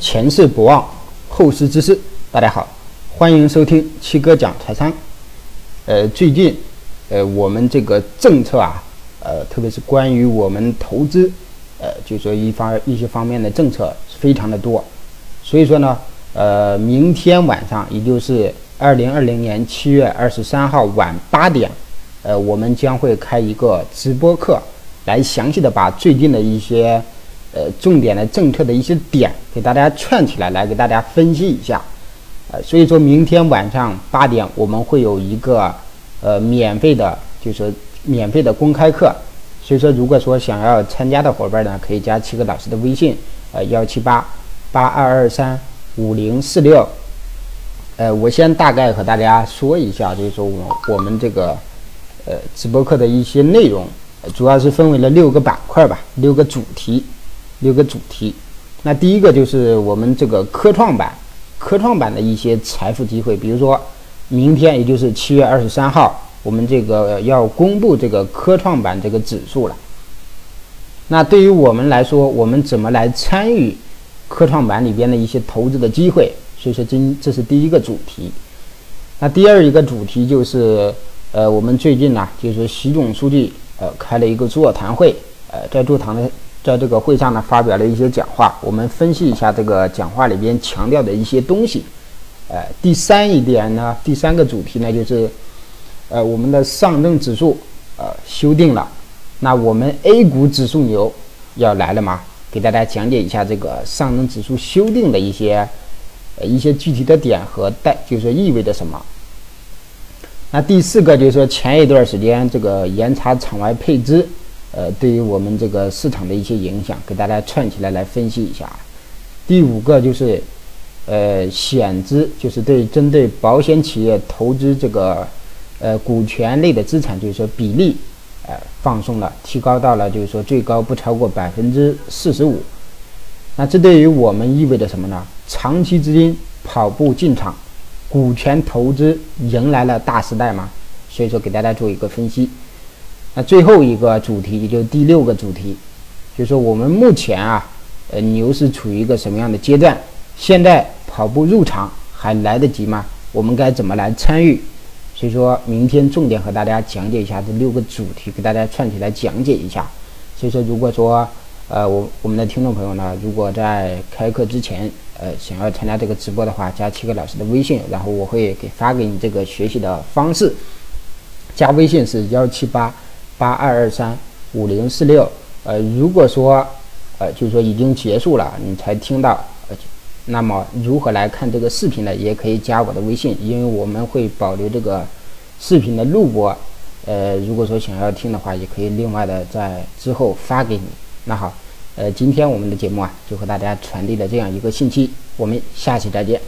前事不忘，后事之师。大家好，欢迎收听七哥讲财商。呃，最近，呃，我们这个政策啊，呃，特别是关于我们投资，呃，就说一方一些方面的政策非常的多。所以说呢，呃，明天晚上，也就是二零二零年七月二十三号晚八点，呃，我们将会开一个直播课，来详细的把最近的一些。呃，重点的政策的一些点，给大家串起来，来给大家分析一下。呃，所以说明天晚上八点，我们会有一个呃免费的，就是免费的公开课。所以说，如果说想要参加的伙伴呢，可以加七个老师的微信，呃幺七八八二二三五零四六。呃，我先大概和大家说一下，就是说我我们这个呃直播课的一些内容，主要是分为了六个板块吧，六个主题。六个主题，那第一个就是我们这个科创板，科创板的一些财富机会，比如说明天，也就是七月二十三号，我们这个要公布这个科创板这个指数了。那对于我们来说，我们怎么来参与科创板里边的一些投资的机会？所以说，今这是第一个主题。那第二一个主题就是，呃，我们最近呢，就是习总书记呃开了一个座谈会，呃，在座谈的。在这个会上呢，发表了一些讲话，我们分析一下这个讲话里边强调的一些东西。呃，第三一点呢，第三个主题呢，就是，呃，我们的上证指数呃修订了，那我们 A 股指数牛要来了吗？给大家讲解一下这个上证指数修订的一些呃一些具体的点和带，就是意味着什么。那第四个就是说，前一段时间这个严查场外配资。呃，对于我们这个市场的一些影响，给大家串起来来分析一下。第五个就是，呃，险资，就是对针对保险企业投资这个呃股权类的资产，就是说比例，呃，放松了，提高到了就是说最高不超过百分之四十五。那这对于我们意味着什么呢？长期资金跑步进场，股权投资迎来了大时代嘛？所以说给大家做一个分析。那最后一个主题，也就是第六个主题，就是说我们目前啊，呃，牛市处于一个什么样的阶段？现在跑步入场还来得及吗？我们该怎么来参与？所以说明天重点和大家讲解一下这六个主题，给大家串起来讲解一下。所以说，如果说呃，我我们的听众朋友呢，如果在开课之前，呃，想要参加这个直播的话，加七个老师的微信，然后我会给发给你这个学习的方式。加微信是幺七八。八二二三五零四六，呃，如果说，呃，就是说已经结束了，你才听到，那么如何来看这个视频呢？也可以加我的微信，因为我们会保留这个视频的录播，呃，如果说想要听的话，也可以另外的在之后发给你。那好，呃，今天我们的节目啊，就和大家传递了这样一个信息，我们下期再见。